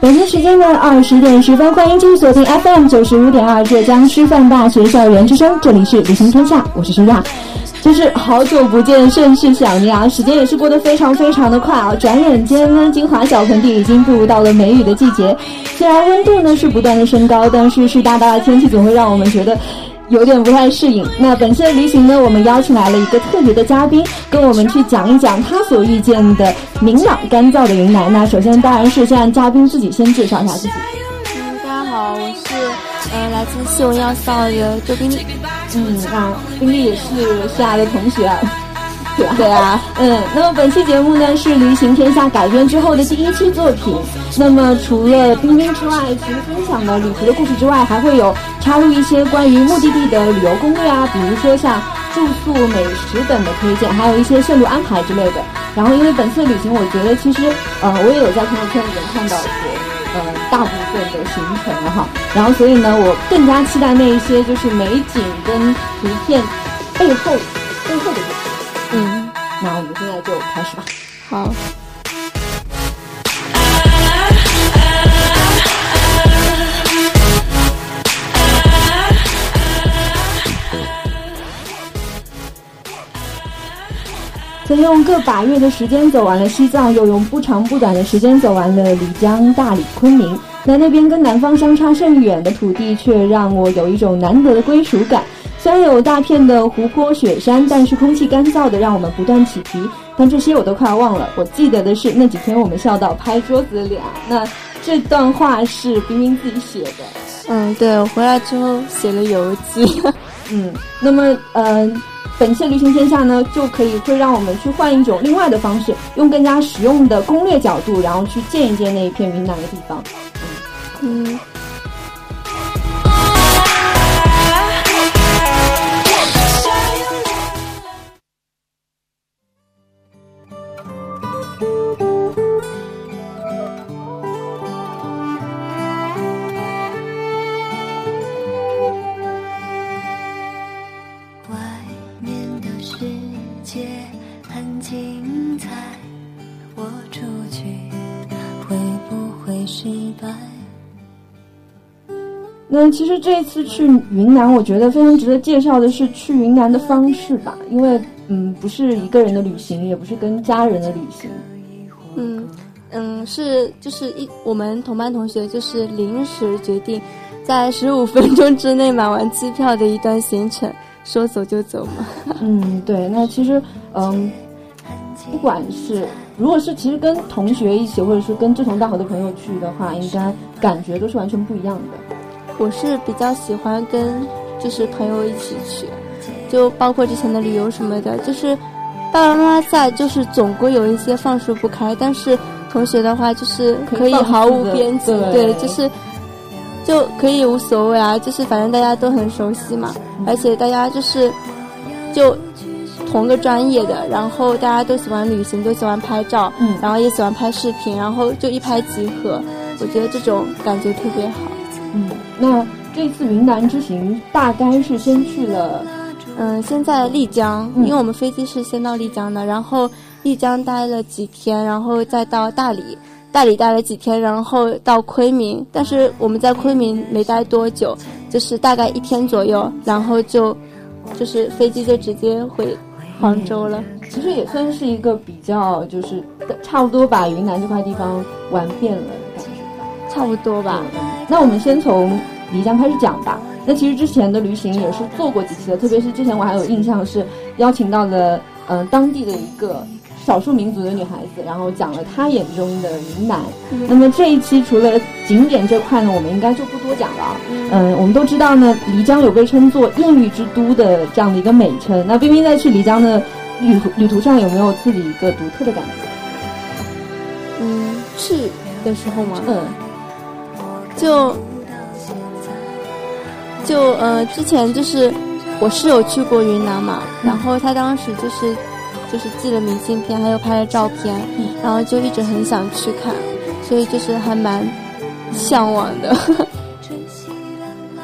北京时间的二十点十分，欢迎继续锁定 FM 九十五点二浙江师范大学校园之声，这里是旅行天下，我是舒亚。就是好久不见，甚是想念啊！时间也是过得非常非常的快啊！转眼间呢，金华小盆地已经步入到了梅雨的季节。虽然温度呢是不断的升高，但是湿哒哒的天气总会让我们觉得。有点不太适应。那本次的旅行呢，我们邀请来了一个特别的嘉宾，跟我们去讲一讲他所遇见的明朗干燥的云南。那首先当然是先让嘉宾自己先介绍一下自己。嗯，大家好，我是呃来自西文药校的周冰丽。嗯，那冰丽也是西雅的同学。对啊，嗯，那么本期节目呢是《旅行天下》改编之后的第一期作品。那么除了冰冰之外，其实分享的旅途的故事之外，还会有插入一些关于目的地的旅游攻略啊，比如说像住宿、美食等的推荐，还有一些线路安排之类的。然后因为本次旅行，我觉得其实呃我也有在朋友圈里面看到过呃大部分的行程哈。然后所以呢，我更加期待那一些就是美景跟图片背后背后的故事。嗯，那我们现在就开始吧。好。曾用个把月的时间走完了西藏，又用不长不短的时间走完了丽江、大理、昆明。那那边跟南方相差甚远的土地，却让我有一种难得的归属感。虽然有大片的湖泊、雪山，但是空气干燥的让我们不断起皮。但这些我都快要忘了。我记得的是那几天我们笑到拍桌子的脸。那这段话是冰冰自己写的。嗯，对，我回来之后写了游记。嗯，那么呃，本次旅行天下呢，就可以会让我们去换一种另外的方式，用更加实用的攻略角度，然后去见一见那一片云南的地方。嗯嗯。其实这一次去云南，我觉得非常值得介绍的是去云南的方式吧，因为嗯，不是一个人的旅行，也不是跟家人的旅行，嗯嗯，是就是一我们同班同学就是临时决定，在十五分钟之内买完机票的一段行程，说走就走嘛。嗯，对，那其实嗯，不管是如果是其实跟同学一起，或者是跟志同道合的朋友去的话，应该感觉都是完全不一样的。我是比较喜欢跟就是朋友一起去，就包括之前的旅游什么的，就是爸爸妈妈在，就是总归有一些放疏不开。但是同学的话，就是可以毫无边际，对，就是就可以无所谓啊，就是反正大家都很熟悉嘛，而且大家就是就同个专业的，然后大家都喜欢旅行，都喜欢拍照，嗯，然后也喜欢拍视频，然后就一拍即合，我觉得这种感觉特别好。嗯，那这次云南之行大概是先去了，嗯，先在丽江，因为我们飞机是先到丽江的，然后丽江待了几天，然后再到大理，大理待了几天，然后到昆明，但是我们在昆明没待多久，就是大概一天左右，然后就就是飞机就直接回杭州了。其实也算是一个比较，就是差不多把云南这块地方玩遍了。差不多吧，那我们先从漓江开始讲吧。那其实之前的旅行也是做过几期的，特别是之前我还有印象是邀请到了嗯当地的一个少数民族的女孩子，然后讲了她眼中的云南。那么这一期除了景点这块呢，我们应该就不多讲了。嗯，我们都知道呢，漓江有被称作艳遇之都的这样的一个美称。那冰冰在去漓江的旅途旅途上有没有自己一个独特的感觉？嗯，去的时候吗？嗯，就就呃，之前就是我室友去过云南嘛，然后他当时就是就是寄了明信片，还有拍了照片，然后就一直很想去看，所以就是还蛮向往的。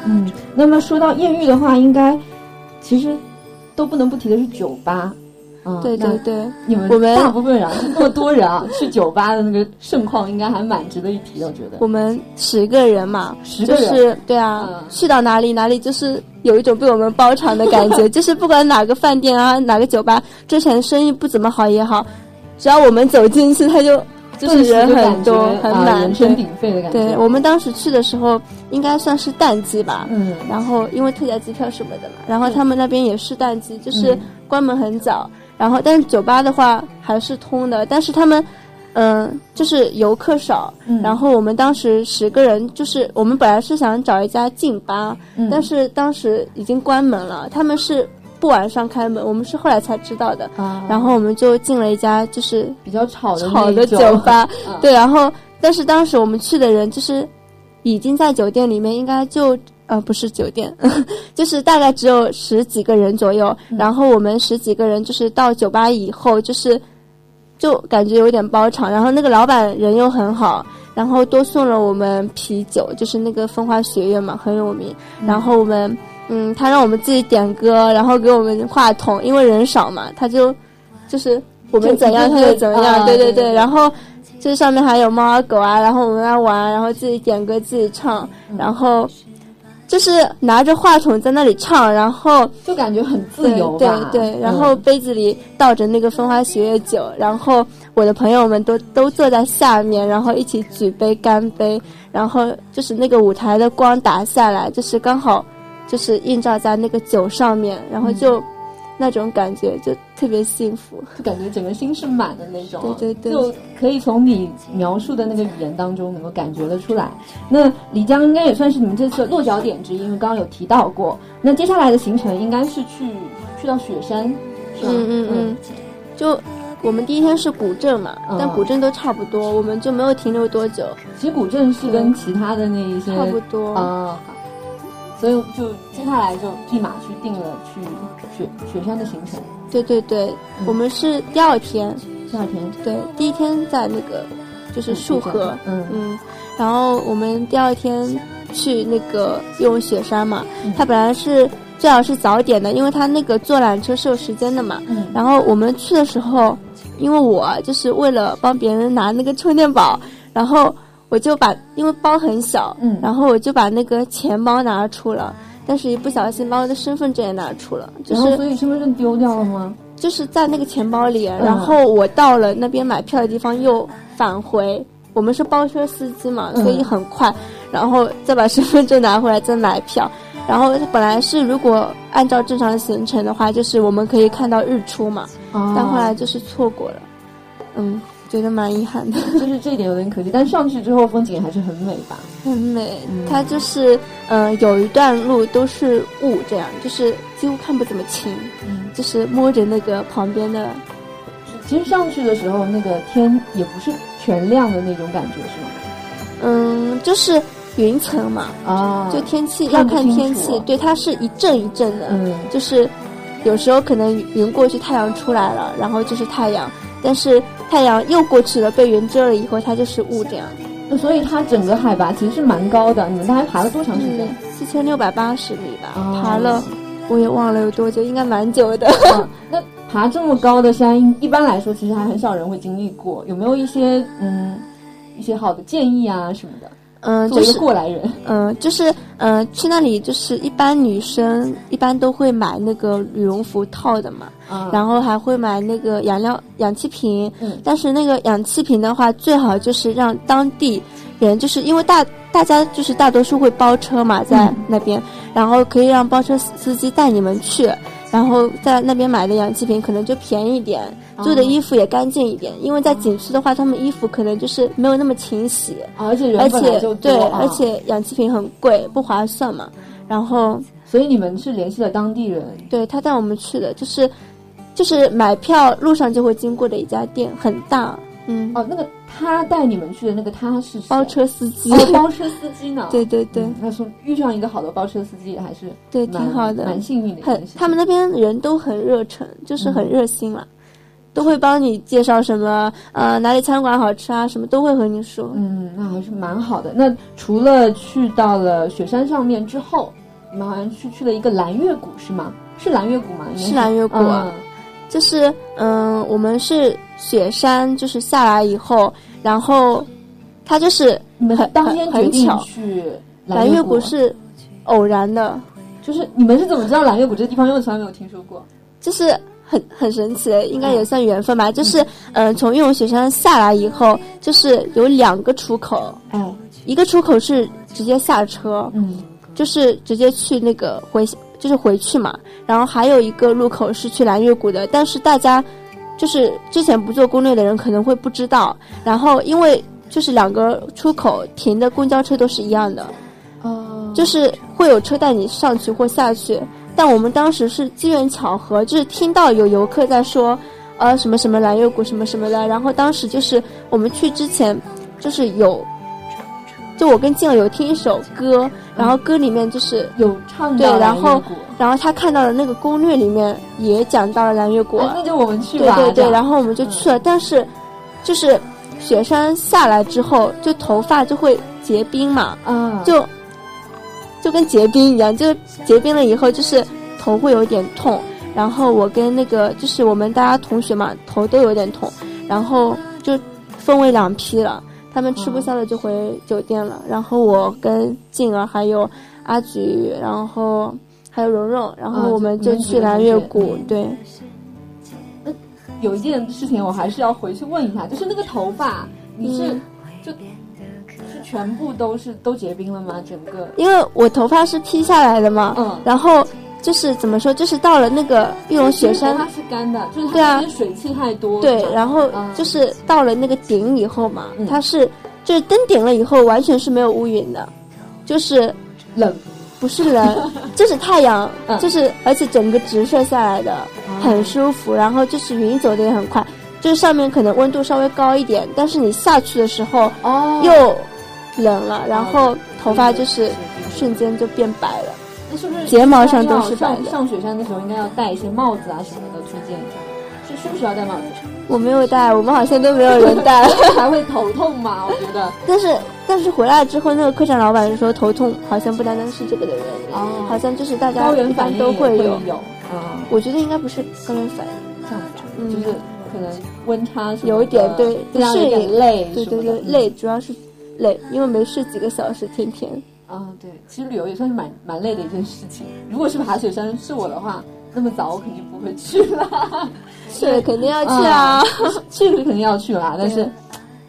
嗯，那么说到艳遇的话，应该其实都不能不提的是酒吧。嗯，对对对，你们我们大部分人啊，那么多人啊，去酒吧的那个盛况应该还蛮值得一提的，我觉得。我们十个人嘛，十个人就是对啊，嗯去到哪里哪里就是有一种被我们包场的感觉，就是不管哪个饭店啊，哪个酒吧，之前生意不怎么好也好，只要我们走进去，他就 就是人很多很啊、满，对人声鼎沸的感觉。对，我们当时去的时候应该算是淡季吧，嗯然后因为特价机票什么的嘛，然后他们那边也是淡季，就是嗯关门很早，然后但是酒吧的话还是通的，但是他们。嗯，就是游客少，嗯。然后我们当时十个人，就是我们本来是想找一家劲吧，嗯。但是当时已经关门了，他们是不晚上开门，我们是后来才知道的。啊，然后我们就进了一家就是比较吵的酒吧，嗯 对，然后但是当时我们去的人就是已经在酒店里面，应该就呃不是酒店，就是大概只有十几个人左右。嗯然后我们十几个人就是到酒吧以后，就是就感觉有点包场，然后那个老板人又很好。然后多送了我们啤酒，就是那个风花雪月嘛，很有名。然后我们，嗯，他让我们自己点歌，然后给我们话筒，因为人少嘛，他就就是我们怎样他就怎么样，啊对对对对然后这上面还有猫啊狗啊，然后我们来玩，然后自己点歌自己唱，嗯然后就是拿着话筒在那里唱，然后就感觉很自对对由吧？对，然嗯后杯子里倒着那个风花雪月酒，然后我的朋友们都都坐在下面，然后一起举杯干杯，然后就是那个舞台的光打下来，就是刚好就是映照在那个酒上面，然后就、那种感觉就特别幸福。就感觉整个心是满的那种，对对对就可以从你描述的那个语言当中能够感觉得出来。那漓江应该也算是你们这次的落脚点之一，因为刚刚有提到过。那接下来的行程应该是去去到雪山，是吧？嗯嗯嗯，就我们第一天是古镇嘛，嗯但古镇都差不多，我们就没有停留多久，其实古镇是跟其他的那一些差不多。啊、所以就接下来就立马去定了去雪雪山的行程。对对对，嗯。我们是第二天，第二天。对，第一天在那个就是束河，嗯嗯，然后我们第二天去那个用雪山嘛，嗯。它本来是最好是早点的，因为他那个坐缆车是有时间的嘛。嗯。然后我们去的时候，因为我就是为了帮别人拿那个充电宝，然后我就把因为包很小，嗯然后我就把那个钱包拿出了。但是一不小心把我的身份证也拿出了，就是所以身份证丢掉了吗？就是在那个钱包里，嗯然后我到了那边买票的地方又返回。我们是包车司机嘛，嗯所以很快，然后再把身份证拿回来再买票。然后本来是如果按照正常的行程的话，就是我们可以看到日出嘛，啊但后来就是错过了，嗯，觉得蛮遗憾的。就是这一点有点可惜，但上去之后风景还是很美吧？很美，嗯它就是呃有一段路都是雾，这样就是几乎看不怎么清，嗯，就是摸着那个旁边的其实上去的时候那个天也不是全亮的那种感觉，是吗？嗯，就是云层嘛，啊就天气要看天气，对，它是一阵一阵的，嗯就是有时候可能云过去，太阳出来了，然后就是太阳，但是太阳又过去了，被云遮了以后，它就是雾这样。那所以它整个海拔其实是蛮高的，你们大概爬了多长时间？四千六百八十米吧，哦爬了我也忘了有多久，应该蛮久的。啊 那爬这么高的山，一般来说其实还很少人会经历过，有没有一些嗯一些好的建议啊什么的？嗯，就是过来人，嗯，就是嗯，去那里就是一般女生一般都会买那个羽绒服套的嘛，啊。然后还会买那个养料氧气瓶，嗯。但是那个氧气瓶的话，最好就是让当地人，就是因为大大家就是大多数会包车嘛，在嗯。那边，然后可以让包车司司机带你们去，然后在那边买的氧气瓶可能就便宜一点，做的衣服也干净一点。因为在景区的话，他们衣服可能就是没有那么勤洗，而且而且对，而且氧气瓶很贵，不划算嘛。然后，所以你们是联系了当地人，对他带我们去的，就是就是买票路上就会经过的一家店，很大。嗯，哦，那个他带你们去的那个他是包车司机，包车司机呢？对 对对，他说遇上一个好的包车司机还是对挺好的，蛮幸运的。很，他们那边人都很热诚，就是很热心了，都会帮你介绍什么呃哪里餐馆好吃啊，什么都会和你说。嗯，那还是蛮好的。那除了去到了雪山上面之后，你们好像去去了一个蓝月谷是吗？是蓝月谷吗？是蓝月谷。就是嗯，我们是雪山，就是下来以后，然后他就是很当天决定去蓝月谷是偶然的，就是你们是怎么知道蓝月谷这个地方？因为从来没有听说过，就是很很神奇，应该也算缘分吧。就是嗯，从玉龙雪山下来以后，就是有两个出口，哎，一个出口是直接下车，嗯，就是直接去那个回。就是回去嘛，然后还有一个路口是去蓝月谷的，但是大家就是之前不做攻略的人可能会不知道。然后因为就是两个出口停的公交车都是一样的，哦，就是会有车带你上去或下去。但我们当时是机缘巧合，就是听到有游客在说，呃，什么什么蓝月谷什么什么的。然后当时就是我们去之前，就是有。就我跟静儿有听一首歌，然后歌里面就是有唱对，然后然后他看到了那个攻略里面也讲到了蓝月谷，那就我们去吧。对对对，然后我们就去了，但是就是雪山下来之后，就头发就会结冰嘛，嗯，就就跟结冰一样，就结冰了以后就是头会有点痛，然后我跟那个就是我们大家同学嘛，头都有点痛，然后就分为两批了。他们吃不消了就回酒店了，然后我跟静儿还有阿菊，然后还有蓉蓉，然后我们就去蓝月谷。对，有一件事情我还是要回去问一下，就是那个头发，你是就，是全部都是都结冰了吗？整个？因为我头发是披下来的嘛，嗯，然后。就是怎么说，就是到了那个玉龙雪山，它是干的，就是对啊水汽太多。对，然后就是到了那个顶以后嘛，它是就是登顶了以后，完全是没有乌云的，就是冷，不是冷，就是太阳，就是而且整个直射下来的很舒服，然后就是云走的也很快，就是上面可能温度稍微高一点，但是你下去的时候哦。又冷了，然后头发就是瞬间就变白了。那是不是睫毛上都是白的？上雪山的时候应该要戴一些帽子啊什么的，推荐一下。是需不需要戴帽子？我没有戴，我们好像都没有人戴。还会头痛吗？我觉得。但是但是回来之后，那个客栈老板说头痛好像不单单是这个的原因，哦，好像就是大家高原反应都会有。啊，我觉得应该不是高原反应，这样子，就是可能温差有一点对，不适应累，对对对，累主要是累，因为没睡几个小时，天天。啊，对，其实旅游也算是蛮蛮累的一件事情。如果是爬雪山是我的话，那么早我肯定不会去了。是，肯定要去啊，去 是肯定要去啦。但是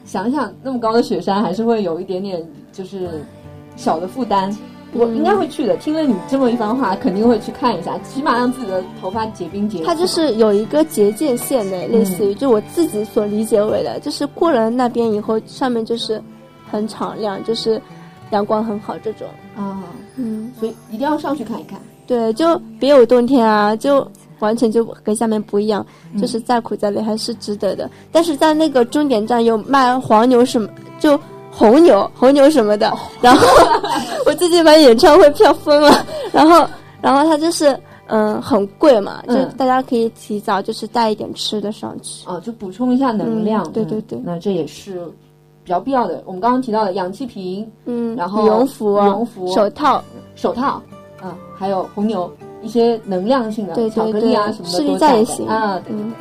想想那么高的雪山，还是会有一点点就是小的负担。我应该会去的。听了你这么一番话，肯定会去看一下，起码让自己的头发结冰结。它就是有一个结界线的，类似于就我自己所理解为的，就是过了那边以后，上面就是很敞亮，就是。阳光很好，这种啊，嗯，所以一定要上去看一看。对，就别有洞天啊，就完全就跟下面不一样，就是再苦再累还是值得的。但是在那个终点站有卖黄牛什么，就红牛、红牛什么的。然后 我最近把演唱会票疯了，然后，然后他就是嗯很贵嘛，就大家可以提早就是带一点吃的上去，啊，就补充一下能量。对对对，那这也是。比较必要的，我们刚刚提到的氧气瓶，嗯，然后羽绒服、羽绒服、手套、手套，啊，还有红牛一些能量性的巧克力啊什么的都在也行啊。对对对，OK。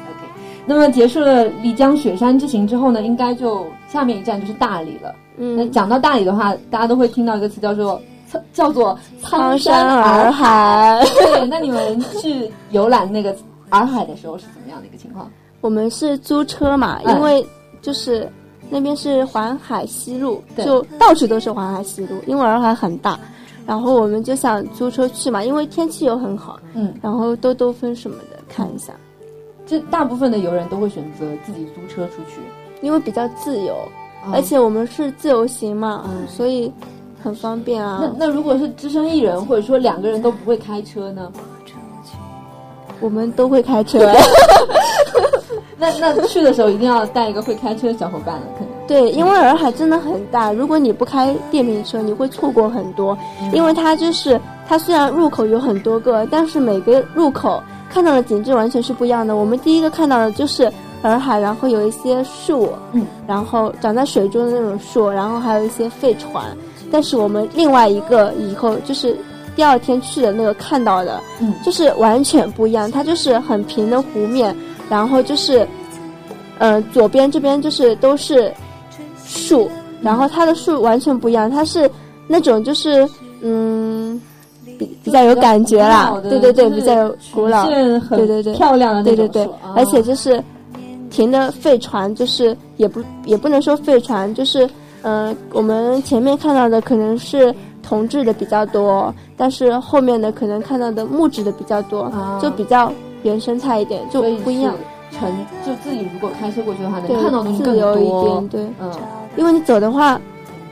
那么结束了丽江雪山之行之后呢，应该就下面一站就是大理了。嗯，那讲到大理的话，大家都会听到一个词叫做 叫做苍山洱海。对，那你们去游览那个洱海的时候是怎么样的一个情况？我们是租车嘛，因为就是。那边是环海西路，就到处都是环海西路，因为洱海很大。然后我们就想租车去嘛，因为天气又很好，嗯，然后兜兜风什么的看一下，这大部分的游人都会选择自己租车出去，因为比较自由，嗯而且我们是自由行嘛，嗯所以很方便啊。那那如果是只身一人，或者说两个人都不会开车呢？我们都会开车，那那去的时候一定要带一个会开车的小伙伴了，可能。对，因为洱海真的很大，如果你不开电瓶车，你会错过很多。因为它就是它虽然入口有很多个，但是每个入口看到的景致完全是不一样的。我们第一个看到的就是洱海，然后有一些树，嗯，然后长在水中的那种树，然后还有一些废船。但是我们另外一个以后就是第二天去的那个看到的，嗯就是完全不一样。它就是很平的湖面，然后就是，呃，左边这边就是都是树，然后它的树完全不一样，它是那种就是嗯，比比较有感觉啦，对对对，比较有古老，对对对漂亮的那对对对而且就是停的废船，就是也不也不能说废船，就是嗯，我们前面看到的可能是铜制的比较多，但是后面的可能看到的木质的比较多，啊。就比较原生态一点，就不一样。就自己如果开车过去的话，能看到的东西更自由一多点，。对，嗯，因为你走的话，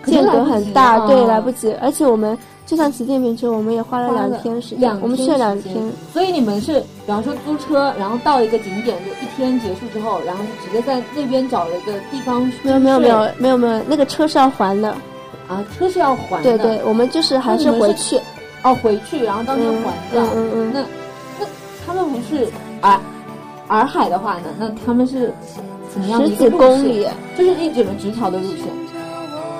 间隔很大，对，来不及。而且我们就算骑电瓶车，我们也花了两天时间，两我们去了两天。所以你们是，比方说租车，然后到一个景点，就一天结束之后，然后就直接在那边找了一个地方没有没有没有没有没有，那个车是要还的。啊，车是要还的。对对，我们就是还是回去。哦，回去然后当天嗯还的。嗯嗯那他们不是洱洱海的话呢？那他们是怎么样的十几？公里，就是一整个直条的路线。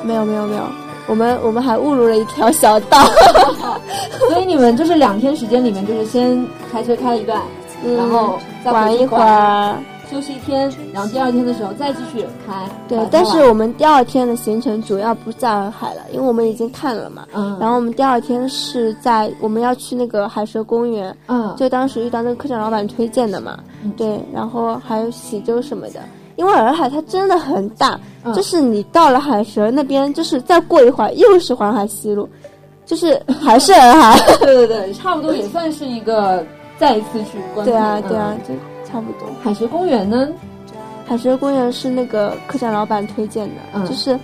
没有没有没有，我们我们还误入了一条小道。所以你们就是两天时间里面，就是先开车开了一段，嗯然后再玩一会儿。休息一天，然后第二天的时候再继续开。对但是我们第二天的行程主要不在洱海了，因为我们已经看了嘛。嗯，然后我们第二天是在我们要去那个海蛇公园，嗯，就当时遇到那个客栈老板推荐的嘛，嗯对，然后还有喜洲什么的。因为洱海它真的很大，嗯就是你到了海蛇那边，就是再过一会儿又是环海西路，就是还是洱海。对对对，差不多也算是一个再一次去观对啊，对啊嗯，就差不多。海蛇公园呢？海蛇公园是那个客栈老板推荐的，嗯就是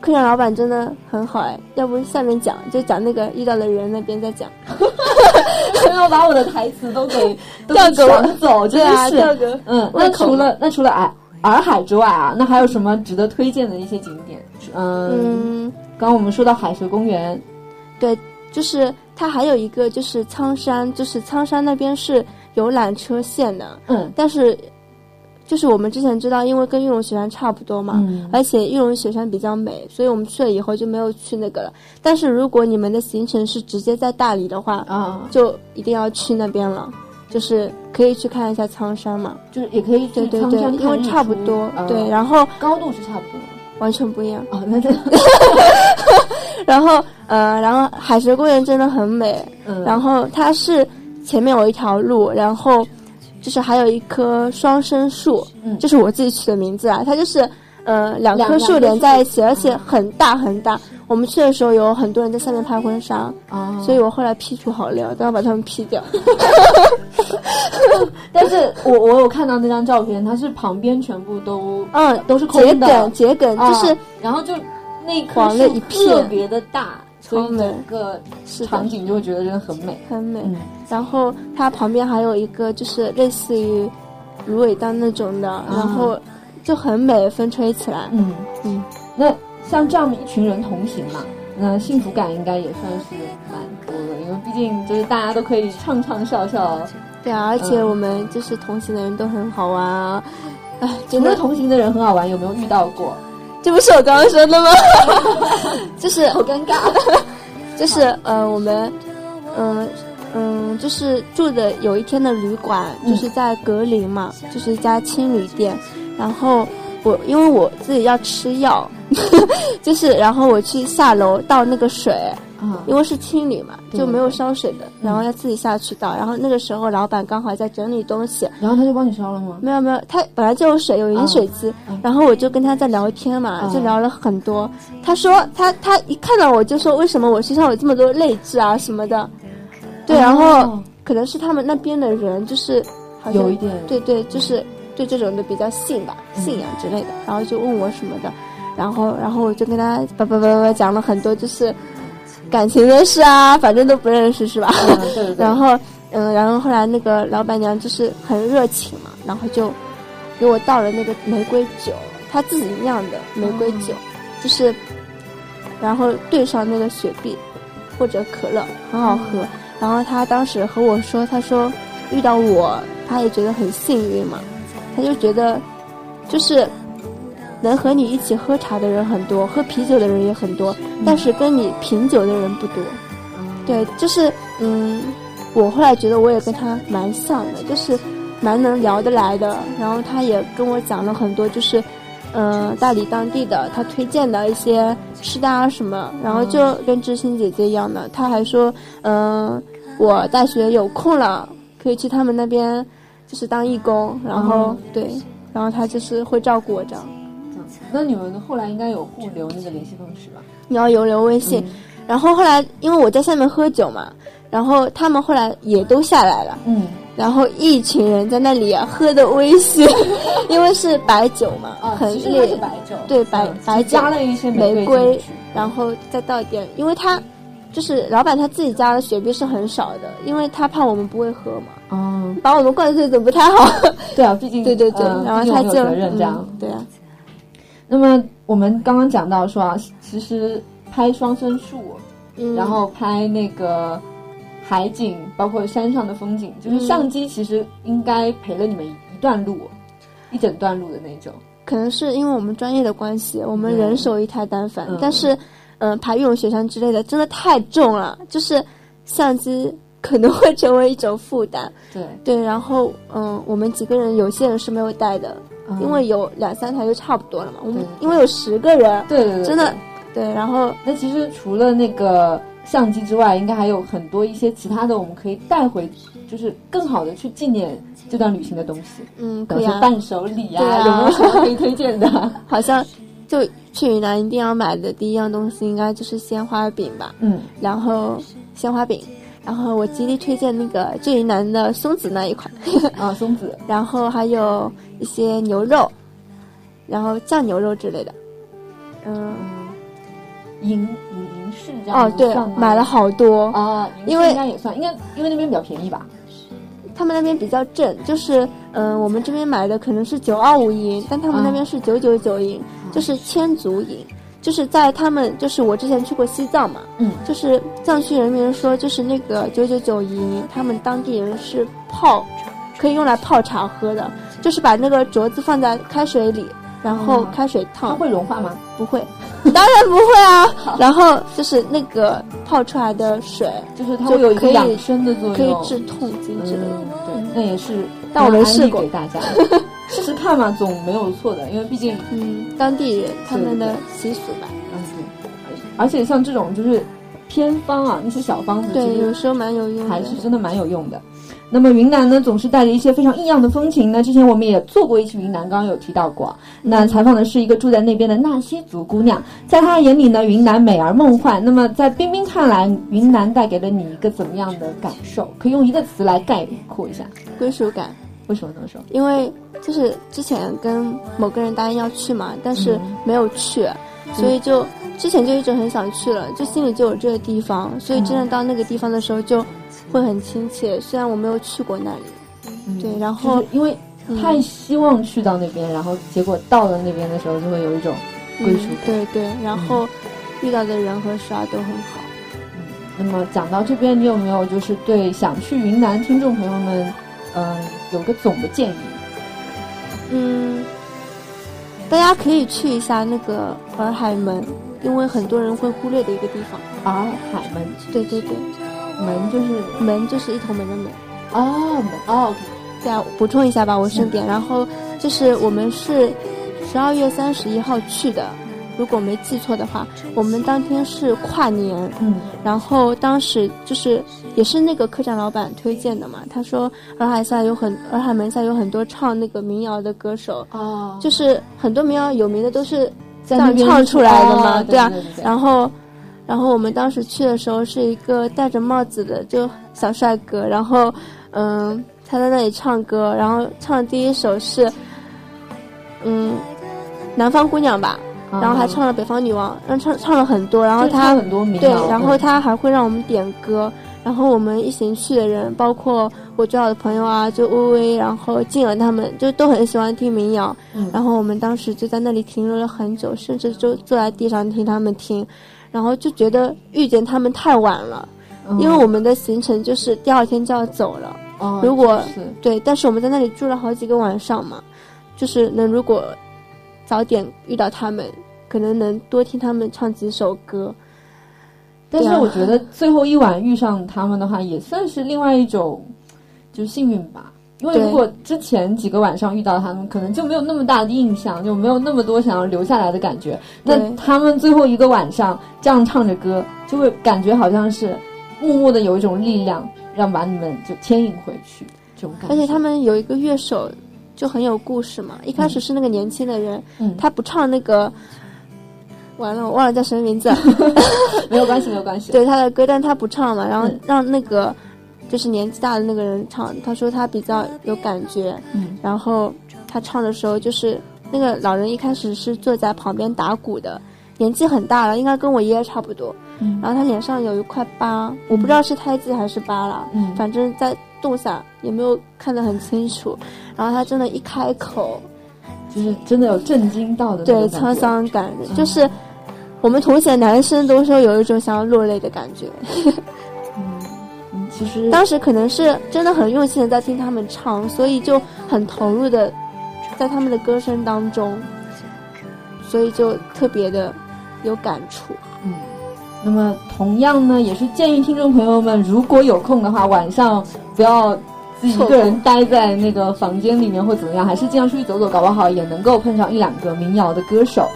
客栈老板真的很好哎，要不下面讲就讲那个遇到的人那边再讲，要把我的台词都给 都调走，真对啊，的是。这个嗯，那除了那除了洱洱海之外啊，那还有什么值得推荐的一些景点？嗯，嗯，刚刚我们说到海蛇公园，对，就是它还有一个就是苍山，就是苍山那边是有缆车线的，嗯但是就是我们之前知道，因为跟玉龙雪山差不多嘛，嗯而且玉龙雪山比较美，所以我们去了以后就没有去那个了。但是如果你们的行程是直接在大理的话，啊，就一定要去那边了，就是可以去看一下苍山嘛。就是也可以去对对对苍山，因为差不多，嗯对，然后高度是差不多的。完全不一样。哦，那这 然后呃，然后海蛇公园真的很美，嗯，然后它是前面有一条路，然后就是还有一棵双生树，嗯这是我自己取的名字啊，它就是呃两两棵树连在一起，而且很大很大。我们去的时候有很多人在下面拍婚纱，啊，所以我后来 P 图好料，都要把它们 P 掉。但是我我有看到那张照片，它是旁边全部都嗯，都是空的桔梗，桔梗啊就是然后就那棵树黄了一片特别的大，所以整个场景就会觉得真的很美。很美。嗯然后它旁边还有一个就是类似于芦苇荡那种的，然后就很美，风吹起来。嗯嗯，那像这样一群人同行嘛，那幸福感应该也算是蛮多的，因为毕竟就是大家都可以唱唱笑笑。对啊，而且嗯我们就是同行的人都很好玩啊。哎，除了真的，同行的人很好玩，有没有遇到过？这不是我刚刚说的吗？就是好尴尬。就是呃，我们嗯嗯，就是住的有一天的旅馆，嗯就是在格林嘛，就是一家青旅店。然后我因为我自己要吃药，就是然后我去下楼倒那个水，啊，因为是清理嘛，就没有烧水的，然后要自己下去倒。然后那个时候老板刚好在整理东西，然后他就帮你烧了吗？没有没有，他本来就有水，有饮水机，嗯然后我就跟他在聊天嘛，嗯就聊了很多。他说他他一看到我就说为什么我身上有这么多泪痣啊什么的，对，然后哦。可能是他们那边的人就是有一点。对对，就是对这种的比较信吧，嗯。信仰之类的，然后就问我什么的，然后然后我就跟他叭叭叭叭讲了很多就是感情的事啊，反正都不认识是吧？嗯对对对 然后嗯，然后后来那个老板娘就是很热情嘛，然后就给我倒了那个玫瑰酒，她自己酿的玫瑰酒，就是然后兑上那个雪碧或者可乐，很好喝。然后她当时和我说，她说遇到我，她也觉得很幸运嘛，她就觉得就是能和你一起喝茶的人很多，喝啤酒的人也很多，但是跟你品酒的人不多。对，就是嗯，我后来觉得我也跟他蛮像的，就是蛮能聊得来的。然后他也跟我讲了很多，就是嗯、呃大理当地的他推荐的一些吃的啊什么，然后就跟知心姐姐一样的。他还说，嗯、我大学有空了，可以去他们那边就是当义工，然后、嗯对，然后他就是会照顾我这样。那你们后来应该有互留那个联系方式吧？你要有留微信，然后后来因为我在下面喝酒嘛，然后他们后来也都下来了，嗯，然后一群人在那里啊喝的微醺，因为是白酒嘛，很啊其实它烈是，白酒，对白嗯白酒加了一些玫瑰，然后再倒一点，因为他就是老板他自己加的雪碧是很少的，因为他怕我们不会喝嘛，嗯，把我们灌醉的不太好。对啊，毕竟 对对对，呃然后他就。对啊，那么我们刚刚讲到说啊，其实拍双生树，嗯，然后拍那个海景，包括山上的风景，就是嗯相机其实应该陪了你们一段路，一整段路的那种。可能是因为我们专业的关系，我们人手一台单反，嗯但是，嗯、呃，爬玉龙雪山之类的真的太重了，就是相机可能会成为一种负担。对，对，然后，嗯、我们几个人有些人是没有带的，嗯因为有两三台就差不多了嘛。我们因为有十个人，对对对，真的对。然后那其实除了那个相机之外，应该还有很多一些其他的，我们可以带回，就是更好的去纪念这段旅行的东西，嗯，可以啊，伴手礼对啊有没有什么可以推荐的？好像就去云南一定要买的第一样东西应该就是鲜花饼吧。嗯，然后鲜花饼，然后我极力推荐那个最云南的松子那一款，啊，松子，然后还有一些牛肉，然后酱牛肉之类的。嗯，银银银饰这样哦，对买了好多。啊，因为应该也算，应该因为那边比较便宜吧？他们那边比较正，就是嗯、我们这边买的可能是九二五银，但他们那边是九九九银，就是千足银。就是在他们，就是我之前去过西藏嘛，嗯，就是藏区人民说，就是那个九九九银，他们当地人是泡，可以用来泡茶喝的，就是把那个镯子放在开水里，然后嗯开水烫它，会融化吗？不会，当然不会啊。然后就是那个泡出来的水就是它就可以会有一个养生的作用，可以治痛经之类的。嗯，对，那也是，但我没试过给大家 试试看嘛，总没有错的，因为毕竟，嗯，当地人他们的习俗吧，嗯，对，而且像这种就是偏方啊，那些小方子，对，其实有时候蛮有用的。还是真的蛮有用的。那么云南呢，总是带着一些非常异样的风情呢。之前我们也做过一期云南，刚刚有提到过。那采访的是一个住在那边的纳西族姑娘，在她眼里呢，云南美而梦幻。那么在冰冰看来，云南带给了你一个怎么样的感受？可以用一个词来概括一下。归属感，为什么这么说？因为就是之前跟某个人答应要去嘛，但是没有去，所以就之前就一直很想去了，就心里就有这个地方，所以真的到那个地方的时候就会很亲切。虽然我没有去过那里，对，然后因为太希望去到那边，然后结果到了那边的时候，就会有一种归属嗯感。对对，然后遇到的人和事啊都很好。那么讲到这边，你有没有就是对想去云南听众朋友们，嗯、有个总的建议？嗯，大家可以去一下那个洱海门，因为很多人会忽略的一个地方。洱海门，对对对，门就是门就是一头门的门。哦门哦，对啊，补充一下吧，我顺便。然后就是我们是十二月三十一号去的，如果没记错的话，我们当天是跨年，嗯，然后当时就是也是那个客栈老板推荐的嘛，他说洱海下有很洱海门下有很多唱那个民谣的歌手，哦。就是很多民谣有名的都是这在那边样唱出来的嘛，哦对啊。对对对，然后。然后我们当时去的时候是一个戴着帽子的就小帅哥，然后，嗯，他在那里唱歌，然后唱的第一首是，嗯，南方姑娘吧，哦然后还唱了北方女王，然后唱唱了很多，然后他很多民对，然后嗯他还会让我们点歌，然后我们一行去的人，包括我最好的朋友啊，就微微，然后静儿他们，就都很喜欢听民谣，嗯。然后我们当时就在那里停留了很久，甚至就坐在地上听他们听，然后就觉得遇见他们太晚了，嗯。因为我们的行程就是第二天就要走了，哦如果是。对，但是我们在那里住了好几个晚上嘛，就是能如果早点遇到他们，可能能多听他们唱几首歌。但是我觉得最后一晚遇上他们的话，也算是另外一种就是幸运吧。因为如果之前几个晚上遇到他们，可能就没有那么大的印象，就没有那么多想要留下来的感觉。那他们最后一个晚上这样唱着歌，就会感觉好像是默默的有一种力量，让把你们就牵引回去，这种感觉。而且他们有一个乐手就很有故事嘛，一开始是那个年轻的人，嗯。他不唱那个，完了我忘了叫什么名字，没有关系，没有关系。对他的歌，但他不唱嘛，然后嗯。让那个就是年纪大的那个人唱，他说他比较有感觉，嗯。然后他唱的时候就是那个老人一开始是坐在旁边打鼓的，年纪很大了，应该跟我爷爷差不多，嗯。然后他脸上有一块疤，我不知道是胎记还是疤了，嗯。反正在动下也没有看得很清楚，然后他真的一开口，就是真的有震惊到的对沧桑感就是我们同行的男生都说有一种想要落泪的感觉。嗯，其实当时可能是真的很用心的在听他们唱，所以就很投入的在他们的歌声当中，所以就特别的有感触。那么同样呢，也是建议听众朋友们，如果有空的话，晚上不要自己一个人待在那个房间里面或怎么样，还是尽量出去走走，搞不好也能够碰上一两个民谣的歌手。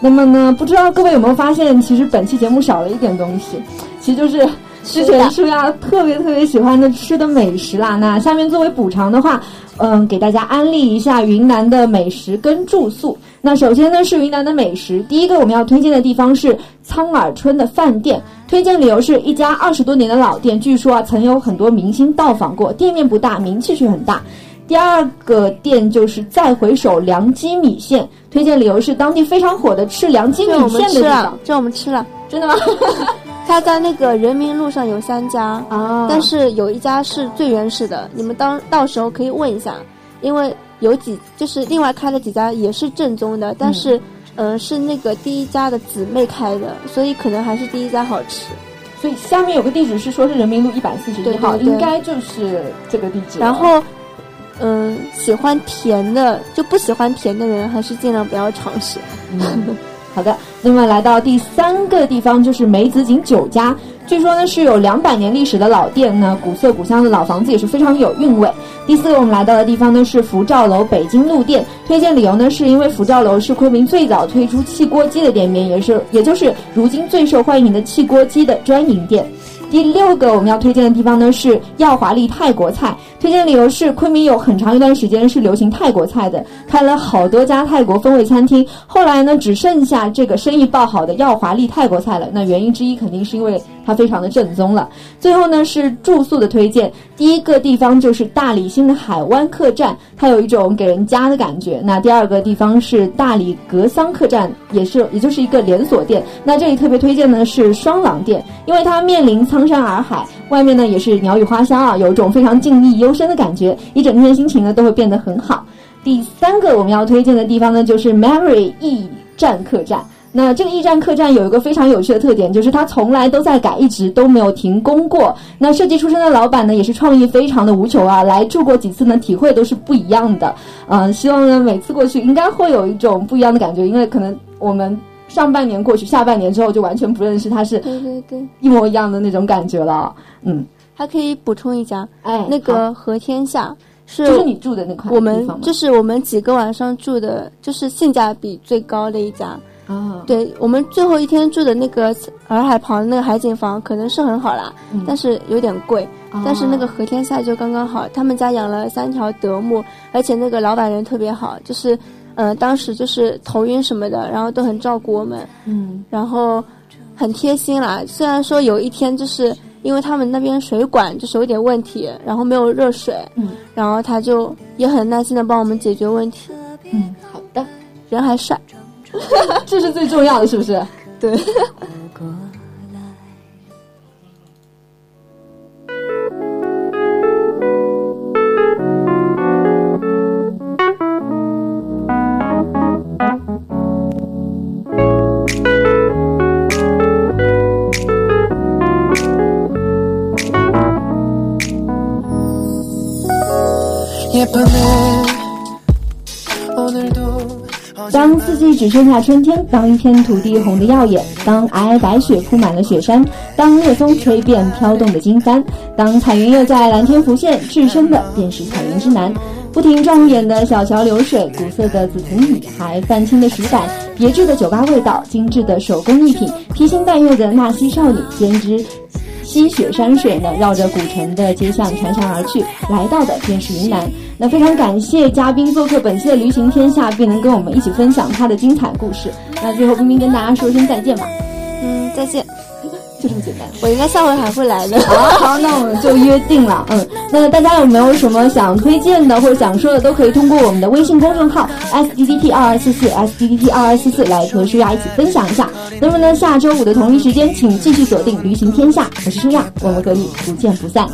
那么呢，不知道各位有没有发现，其实本期节目少了一点东西，其实就是之前舒亚特别特别喜欢的吃的美食啦。那下面作为补偿的话，嗯，给大家安利一下云南的美食跟住宿。那首先呢是云南的美食，第一个我们要推荐的地方是苍耳春的饭店，推荐理由是一家二十多年的老店，据说啊曾有很多明星到访过，店面不大，名气却很大。第二个店就是再回首凉鸡米线，推荐理由是当地非常火的吃凉鸡米这我们线的地方吃了，。这我们吃了。真的吗？他在那个人民路上有三家，啊但是有一家是最原始的，你们当到时候可以问一下，因为有几就是另外开了几家也是正宗的，但是嗯、呃是那个第一家的姊妹开的，所以可能还是第一家好吃。所以下面有个地址是说是人民路一百四十一号，应该就是这个地址。然后，嗯，喜欢甜的就不喜欢甜的人还是尽量不要尝试。嗯，好的。那么来到第三个地方就是梅子井酒家，据说呢是有两百年历史的老店呢，古色古香的老房子也是非常有韵味。第四个我们来到的地方呢是福照楼北京路店，推荐理由呢是因为福照楼是昆明最早推出汽锅鸡的店面，也是也就是如今最受欢迎的汽锅鸡的专营店。第六个我们要推荐的地方呢是耀华丽泰国菜，推荐理由是昆明有很长一段时间是流行泰国菜的，开了好多家泰国风味餐厅，后来呢只剩下这个生意爆好的耀华丽泰国菜了。那原因之一肯定是因为它非常的正宗了。最后呢是住宿的推荐，第一个地方就是大理新的海湾客栈，它有一种给人家的感觉。那第二个地方是大理格桑客栈，也是也就是一个连锁店。那这里特别推荐的是双廊店，因为它面临苍山洱海，外面呢也是鸟语花香啊，有一种非常静谧幽深的感觉，一整天心情呢都会变得很好。第三个我们要推荐的地方呢，就是 Mary 驿站客栈。那这个驿站客栈有一个非常有趣的特点，就是它从来都在改，一直都没有停工过。那设计出身的老板呢，也是创意非常的无穷啊，来住过几次呢，体会都是不一样的。嗯、希望呢每次过去应该会有一种不一样的感觉，因为可能我们上半年过去，下半年之后就完全不认识它是对对对，一模一样的那种感觉了。嗯，还可以补充一家，哎，那个和天下是就是你住的那块我们就是我们几个晚上住的，就是性价比最高的一家。啊，对我们最后一天住的那个洱海旁那个海景房，可能是很好啦，嗯但是有点贵。啊但是那个和天下就刚刚好，他们家养了三条德牧，而且那个老板人特别好，就是，呃，当时就是头晕什么的，然后都很照顾我们，嗯然后很贴心啦。虽然说有一天就是因为他们那边水管就是有点问题，然后没有热水，嗯然后他就也很耐心的帮我们解决问题，嗯，好的，人还帅。这是最重要的，是不是？对。当四季只剩下春天，当一片土地红得耀眼，当皑皑白雪铺满了雪山，当烈风吹遍飘动的金帆，当彩云又在蓝天浮现，置身的便是彩云之南。不停撞眼的小桥流水，古色的紫藤椅，还泛青的石板，别致的酒吧味道，精致的手工艺品，披星戴月的纳西少女，兼之积雪山水呢，绕着古城的街巷潺潺而去，来到的便是云南。那非常感谢嘉宾做客本期的《驴行天下》，并能跟我们一起分享他的精彩故事。那最后，冰冰跟大家说声再见吧，嗯，再见。就这么简单。我应该下回还会来的。好，好，那我们就约定了。嗯，那大家有没有什么想推荐的或者想说的，都可以通过我们的微信公众号 s d d t 二二四四 s d d t 二二四四来和舒雅一起分享一下。那么呢，下周五的同一时间，请继续锁定《旅行天下》，我是舒雅，我们和你不见不散。